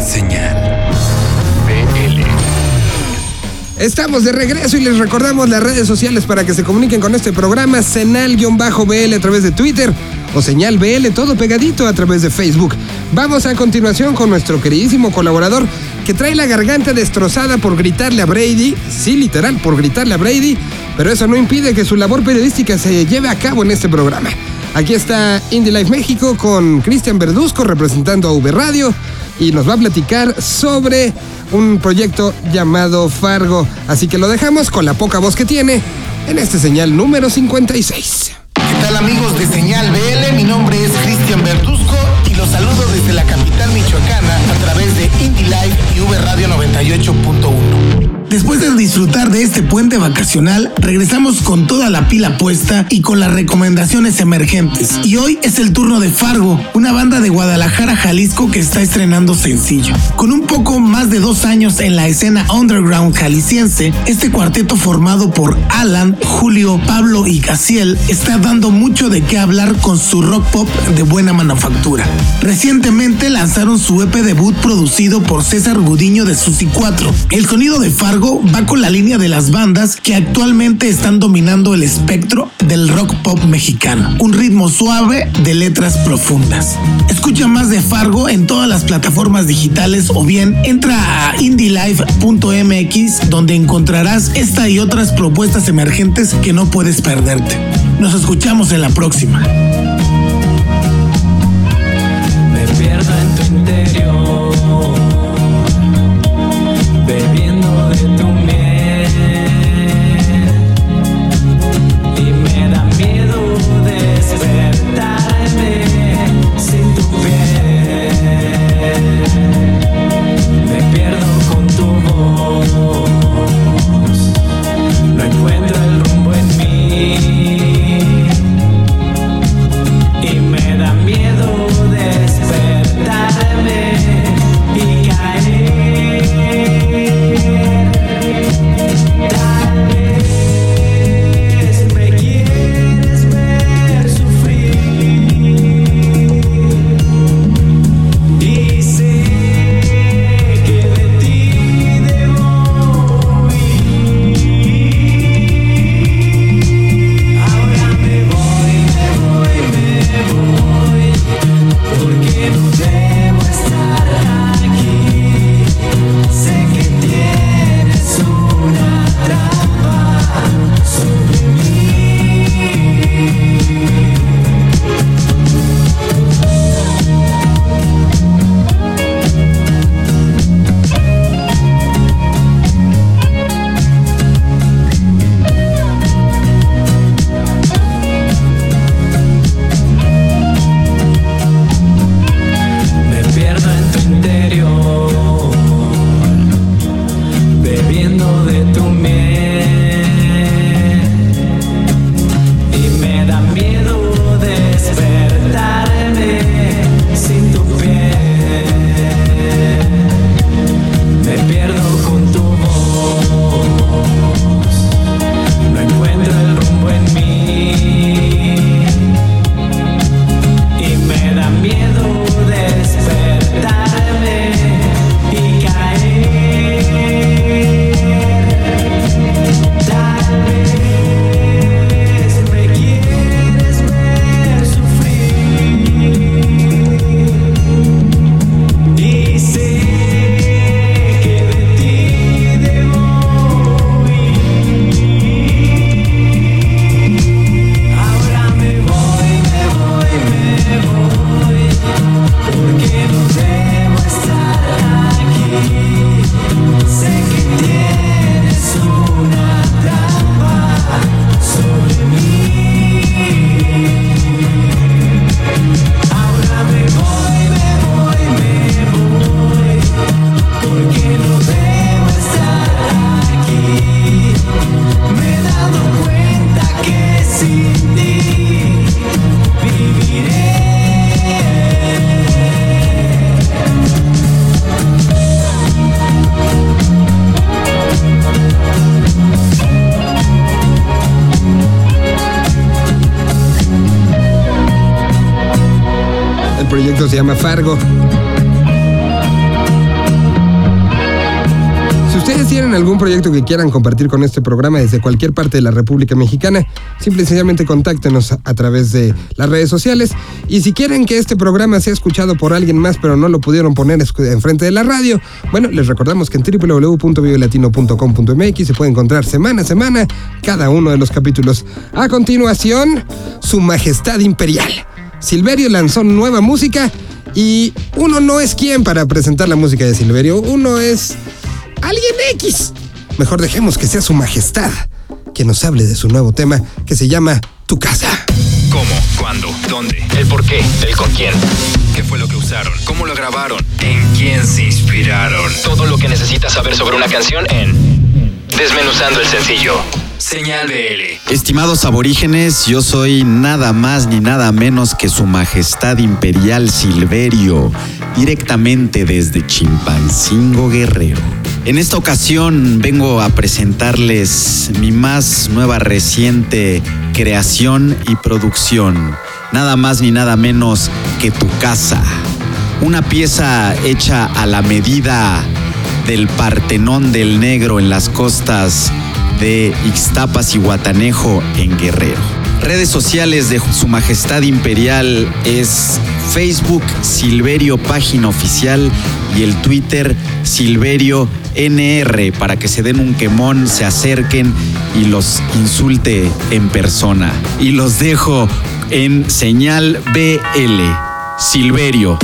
Señal. Estamos de regreso y les recordamos las redes sociales para que se comuniquen con este programa, Senal-BL a través de Twitter o Señal BL, todo pegadito a través de Facebook. Vamos a continuación con nuestro queridísimo colaborador que trae la garganta destrozada por gritarle a Brady, sí, literal, por gritarle a Brady, pero eso no impide que su labor periodística se lleve a cabo en este programa. Aquí está Indie Life México con Cristian Verduzco representando a V Radio y nos va a platicar sobre un proyecto llamado Fargo. Así que lo dejamos con la poca voz que tiene en este señal número 56. ¿Qué tal amigos de Señal BL? Mi nombre disfrutar de este puente vacacional, regresamos con toda la pila puesta y con las recomendaciones emergentes. Y hoy es el turno de Fargo, una banda de Guadalajara, Jalisco que está estrenando sencillo. Con un poco más de dos años en la escena underground jalisciense, este cuarteto formado por Alan, Julio, Pablo y Casiel está dando mucho de qué hablar con su rock pop de buena manufactura. Recientemente lanzaron su EP debut producido por César Gudiño de Susi 4. El sonido de Fargo va con la línea de las bandas que actualmente están dominando el espectro del rock pop mexicano. Un ritmo suave de letras profundas. Escucha más de Fargo en todas las plataformas digitales o bien entra a indielife.mx donde encontrarás esta y otras propuestas emergentes que no puedes perderte. Nos escuchamos en la próxima. Se llama Fargo. ustedes tienen algún proyecto que quieran compartir con este programa desde cualquier parte de la República Mexicana, simple y sencillamente contáctenos a, través de las redes sociales. Y si quieren que este programa sea escuchado por alguien más, pero no lo pudieron poner enfrente de la radio, bueno, les recordamos que en www.vivelatino.com.mx se puede encontrar semana a semana cada uno de los capítulos. A continuación, Su Majestad Imperial. Silverio lanzó nueva música y uno no es quien para presentar la música de Silverio, uno es alguien X. Mejor dejemos que sea su majestad que nos hable de su nuevo tema que se llama Tu casa. ¿Cómo? ¿Cuándo? ¿Dónde? ¿El por qué? ¿El con quién? ¿Qué fue lo que usaron? ¿Cómo lo grabaron? ¿En quién se inspiraron? Todo lo que necesitas saber sobre una canción en Desmenuzando el sencillo. Señal BL. Estimados aborígenes, yo soy nada más ni nada menos que su majestad imperial Silverio, directamente desde Chimpancingo Guerrero. En esta ocasión vengo a presentarles mi más nueva reciente creación y producción, nada más ni nada menos que Tu Casa. Una pieza hecha a la medida del Partenón del Negro en las costas de Ixtapas y Guatanejo en Guerrero. Redes sociales de Su Majestad Imperial es Facebook Silverio Página Oficial y el Twitter Silverio NR para que se den un quemón, se acerquen y los insulte en persona. Y los dejo en señal BL. Silverio.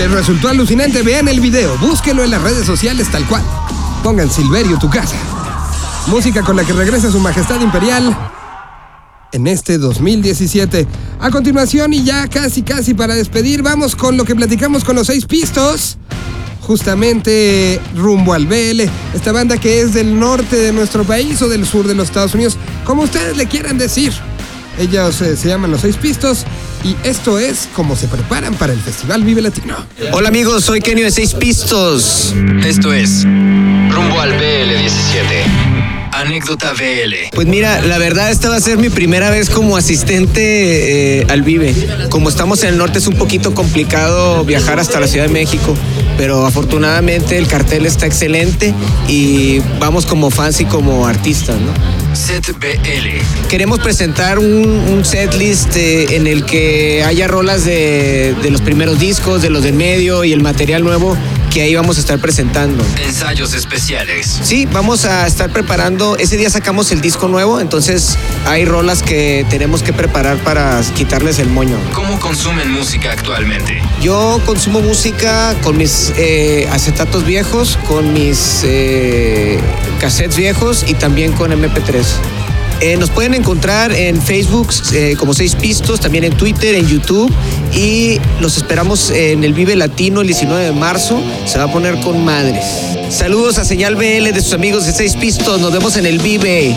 Les resultó alucinante, vean el video, búsquenlo en las redes sociales tal cual. Pongan Silverio tu casa. Música con la que regresa su majestad imperial en este 2017. A continuación, y ya casi casi para despedir, vamos con lo que platicamos con los seis pistos. Justamente rumbo al BL, esta banda que es del norte de nuestro país o del sur de los Estados Unidos, como ustedes le quieran decir. Ellos eh, se llaman los seis pistos y esto es como se preparan para el Festival Vive Latino. Hola amigos, soy Kenio de Seis Pistos. Esto es Rumbo al BL17. Anécdota BL. Pues mira, la verdad esta va a ser mi primera vez como asistente eh, al Vive. Como estamos en el norte es un poquito complicado viajar hasta la Ciudad de México, pero afortunadamente el cartel está excelente y vamos como fans y como artistas, ¿no? Set BL. Queremos presentar un, un setlist eh, en el que haya rolas de, de los primeros discos, de los del medio y el material nuevo que ahí vamos a estar presentando. Ensayos especiales. Sí, vamos a estar preparando. Ese día sacamos el disco nuevo, entonces hay rolas que tenemos que preparar para quitarles el moño. ¿Cómo consumen música actualmente? Yo consumo música con mis eh, acetatos viejos, con mis eh, cassettes viejos y también con MP3. Eh, nos pueden encontrar en Facebook eh, como Seis Pistos, también en Twitter, en YouTube y los esperamos en el Vive Latino el 19 de marzo. Se va a poner con madres. Saludos a Señal BL de sus amigos de Seis Pistos. Nos vemos en el Vive.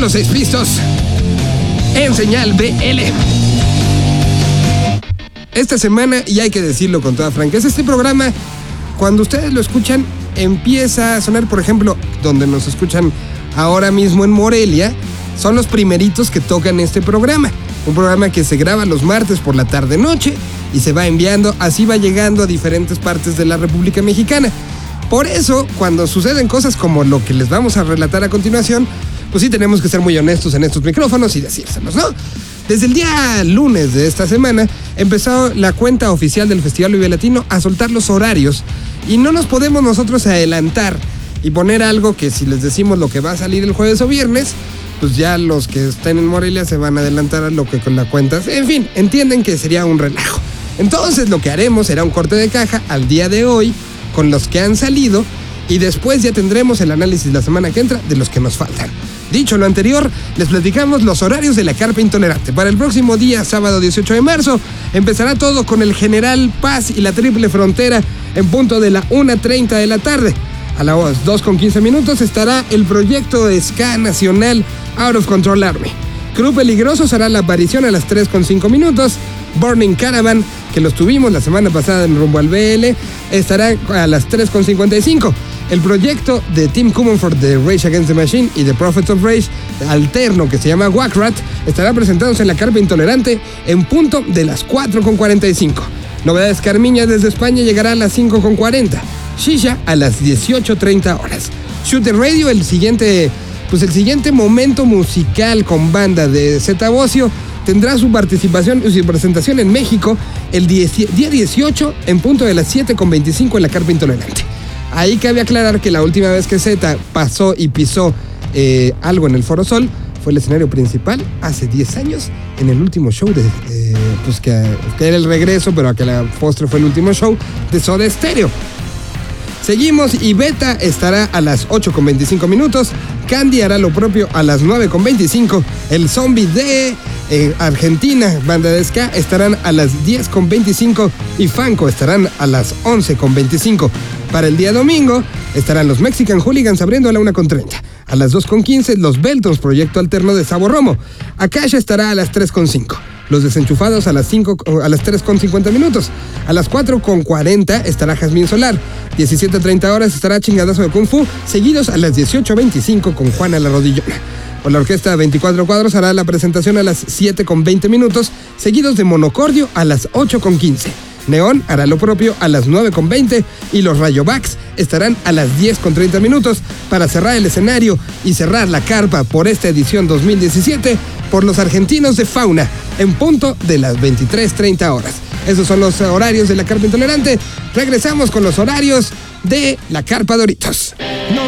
Los seis pistos en señal BL. Esta semana, y hay que decirlo con toda franqueza, este programa, cuando ustedes lo escuchan, empieza a sonar, por ejemplo, donde nos escuchan ahora mismo en Morelia, son los primeritos que tocan este programa. Un programa que se graba los martes por la tarde-noche y se va enviando, así va llegando a diferentes partes de la República Mexicana. Por eso, cuando suceden cosas como lo que les vamos a relatar a continuación, pues sí tenemos que ser muy honestos en estos micrófonos y decírselos, ¿no? Desde el día lunes de esta semana empezó la cuenta oficial del Festival Vive Latino a soltar los horarios y no nos podemos nosotros adelantar y poner algo que si les decimos lo que va a salir el jueves o viernes, pues ya los que estén en Morelia se van a adelantar a lo que con la cuenta. En fin, entienden que sería un relajo. Entonces lo que haremos será un corte de caja al día de hoy con los que han salido y después ya tendremos el análisis la semana que entra de los que nos faltan. Dicho lo anterior, les platicamos los horarios de la carpa intolerante. Para el próximo día, sábado 18 de marzo, empezará todo con el General Paz y la Triple Frontera en punto de la 1.30 de la tarde. A las 2.15 minutos estará el proyecto de ska nacional Out of Control Army. Club Peligrosos hará la aparición a las 3.5 minutos. Burning Caravan, que los tuvimos la semana pasada en rumbo al BL, estará a las 3.55. El proyecto de Team Common de Rage Against the Machine y The Prophets of Rage, alterno que se llama Wackrat, estará presentándose en la carpa intolerante en punto de las 4.45. Novedades Carmiña desde España llegará a las 5.40. Shisha a las 18.30 horas. Shooter Radio, el siguiente, pues el siguiente momento musical con banda de Zeta Bocio, tendrá su participación y su presentación en México el 10 día 18 en punto de las 7.25 en la carpa intolerante. Ahí cabe aclarar que la última vez que Z pasó y pisó eh, algo en el Foro Sol fue el escenario principal hace 10 años en el último show de, eh, pues que, era el regreso, pero a que la postre fue el último show de Soda Stereo. Seguimos y Beta estará a las 8.25 minutos. Candy hará lo propio a las 9.25. El zombie de eh, Argentina, banda de ska, estarán a las 10.25 y Fanco estarán a las 11.25. Para el día domingo estarán los Mexican Hooligans abriendo a la 1.30. A las 2.15 los Beltons, proyecto alterno de Sabor Romo. Akasha estará a las 3.5. Los desenchufados a las 5 a las 3.50 minutos. A las 4.40 estará Jazmín Solar. 17.30 horas estará Chingadazo de Kung Fu, seguidos a las 18.25 con Juana la Rodillona. Con la orquesta 24 cuadros hará la presentación a las 7.20 minutos, seguidos de Monocordio a las 8.15. Neón hará lo propio a las 9.20 y los Rayobacks estarán a las 10.30 minutos para cerrar el escenario y cerrar la carpa por esta edición 2017 por los argentinos de Fauna en punto de las 23.30 horas. Esos son los horarios de la carpa intolerante. Regresamos con los horarios de la carpa Doritos. No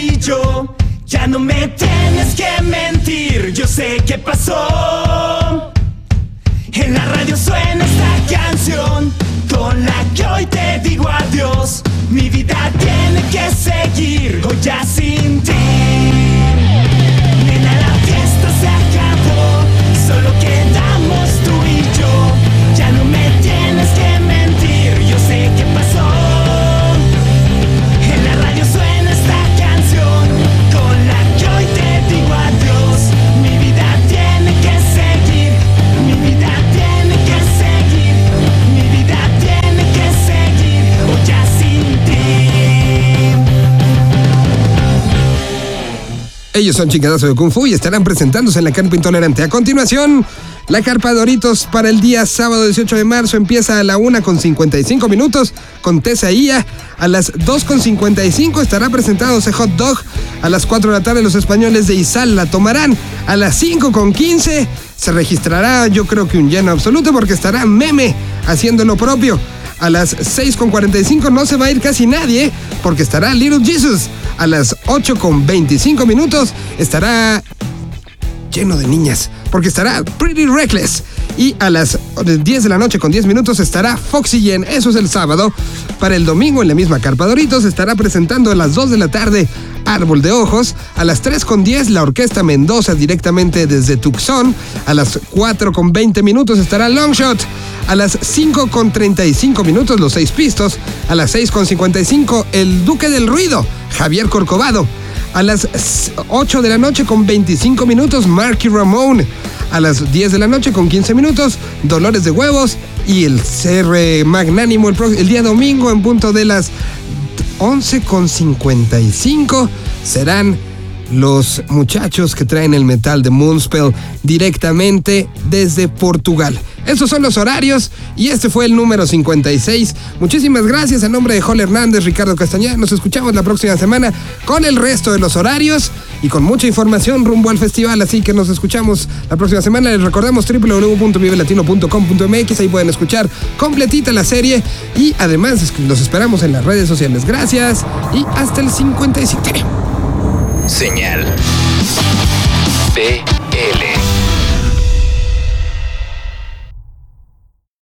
y. Ya no me tienes que mentir, yo sé qué pasó. En la radio suena esta canción, con la que hoy te digo adiós. Mi vida tiene que seguir, hoy ya sin ti. Nena, la fiesta se acabó, solo quedamos tú y yo. Ellos son Chingadazo de Kung Fu y estarán presentándose en la Carpa Intolerante. A continuación, la Carpa Doritos para el día sábado 18 de marzo empieza a la 1 con 55 minutos con Tessa Ia. A las 2 con 55 estará presentándose Hot Dog. A las 4 de la tarde los españoles de Izal la tomarán. A las 5 con 15 se registrará yo creo que un lleno absoluto porque estará Meme haciendo lo propio. A las 6.45 no se va a ir casi nadie porque estará Little Jesus. A las 8.25 minutos estará lleno de niñas porque estará Pretty Reckless. Y a las 10 de la noche con 10 minutos estará Foxy Jen. Eso es el sábado. Para el domingo en la misma Carpa Doritos estará presentando a las 2 de la tarde Árbol de Ojos. A las 3 con 10 la Orquesta Mendoza directamente desde Tucson. A las 4 con 20 minutos estará Longshot. A las 5 con 35 minutos los seis pistos. A las 6 con 55 el Duque del Ruido, Javier Corcovado. A las 8 de la noche con 25 minutos Marky Ramone. A las 10 de la noche con 15 minutos Dolores de Huevos. Y el CR Magnánimo el, el día domingo en punto de las 11 con 55 serán los muchachos que traen el metal de Moonspell directamente desde Portugal. Estos son los horarios y este fue el número 56. Muchísimas gracias a nombre de Joel Hernández, Ricardo Castañeda. Nos escuchamos la próxima semana con el resto de los horarios y con mucha información rumbo al festival. Así que nos escuchamos la próxima semana. Les recordamos www.vivelatino.com.mx. Ahí pueden escuchar completita la serie y además los esperamos en las redes sociales. Gracias y hasta el 57. Señal.